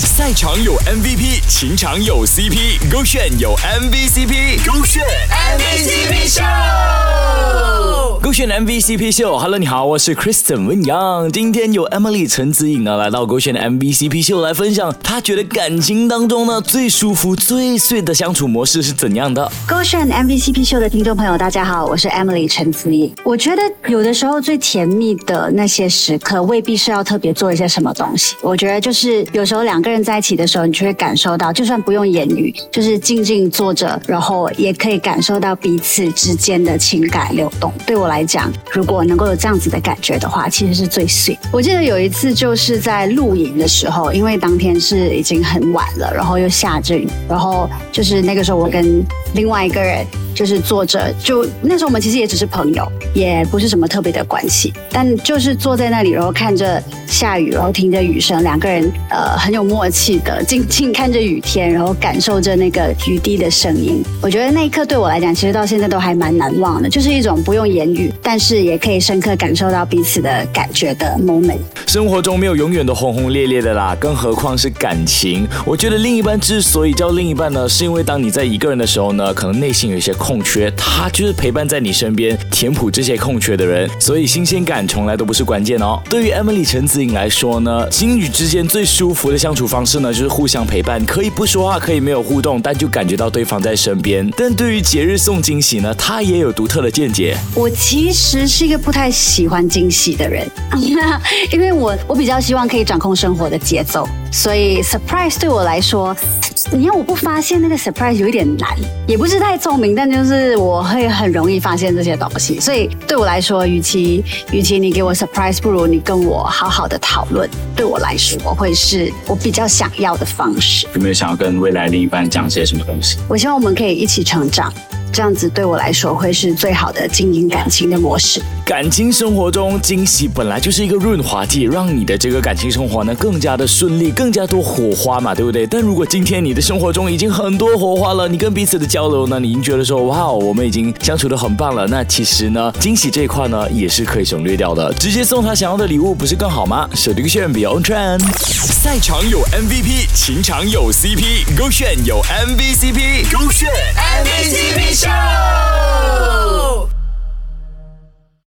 赛场有 MVP，情场有 CP，勾选有 MVCp，MVCp 秀，Hello，你好，我是 Kristen 温阳。今天有 Emily 陈子颖呢来到勾选的 MVCp 秀来分享，她觉得感情当中呢最舒服、最碎的相处模式是怎样的？勾选 MVCp 秀的听众朋友，大家好，我是 Emily 陈子颖。我觉得有的时候最甜蜜的那些时刻，未必是要特别做一些什么东西。我觉得就是有时候两个人在一起的时候，你就会感受到，就算不用言语，就是静静坐着，然后也可以感受到彼此之间的情感流动。对我来讲，讲如果能够有这样子的感觉的话，其实是最幸。我记得有一次就是在露营的时候，因为当天是已经很晚了，然后又下着雨，然后就是那个时候我跟另外一个人。就是坐着，就那时候我们其实也只是朋友，也不是什么特别的关系，但就是坐在那里，然后看着下雨，然后听着雨声，两个人呃很有默契的静静看着雨天，然后感受着那个雨滴的声音。我觉得那一刻对我来讲，其实到现在都还蛮难忘的，就是一种不用言语，但是也可以深刻感受到彼此的感觉的 moment。生活中没有永远的轰轰烈烈的啦，更何况是感情。我觉得另一半之所以叫另一半呢，是因为当你在一个人的时候呢，可能内心有一些。空缺，他就是陪伴在你身边，填补这些空缺的人。所以新鲜感从来都不是关键哦。对于 Emily 陈子颖来说呢，情侣之间最舒服的相处方式呢，就是互相陪伴，可以不说话，可以没有互动，但就感觉到对方在身边。但对于节日送惊喜呢，他也有独特的见解。我其实是一个不太喜欢惊喜的人，因为我我比较希望可以掌控生活的节奏，所以 surprise 对我来说。你要我不发现那个 surprise 有一点难，也不是太聪明，但就是我会很容易发现这些东西。所以对我来说，与其与其你给我 surprise，不如你跟我好好的讨论。对我来说，会是我比较想要的方式。有没有想要跟未来另一半讲些什么东西？我希望我们可以一起成长。这样子对我来说会是最好的经营感情的模式。感情生活中，惊喜本来就是一个润滑剂，让你的这个感情生活呢更加的顺利，更加多火花嘛，对不对？但如果今天你的生活中已经很多火花了，你跟彼此的交流呢，你已经觉得说哇，我们已经相处的很棒了，那其实呢，惊喜这一块呢也是可以省略掉的，直接送他想要的礼物不是更好吗？手机炫比 on trend，赛场有 MVP，情场有 CP，勾选有 MVCp，勾选 MVP。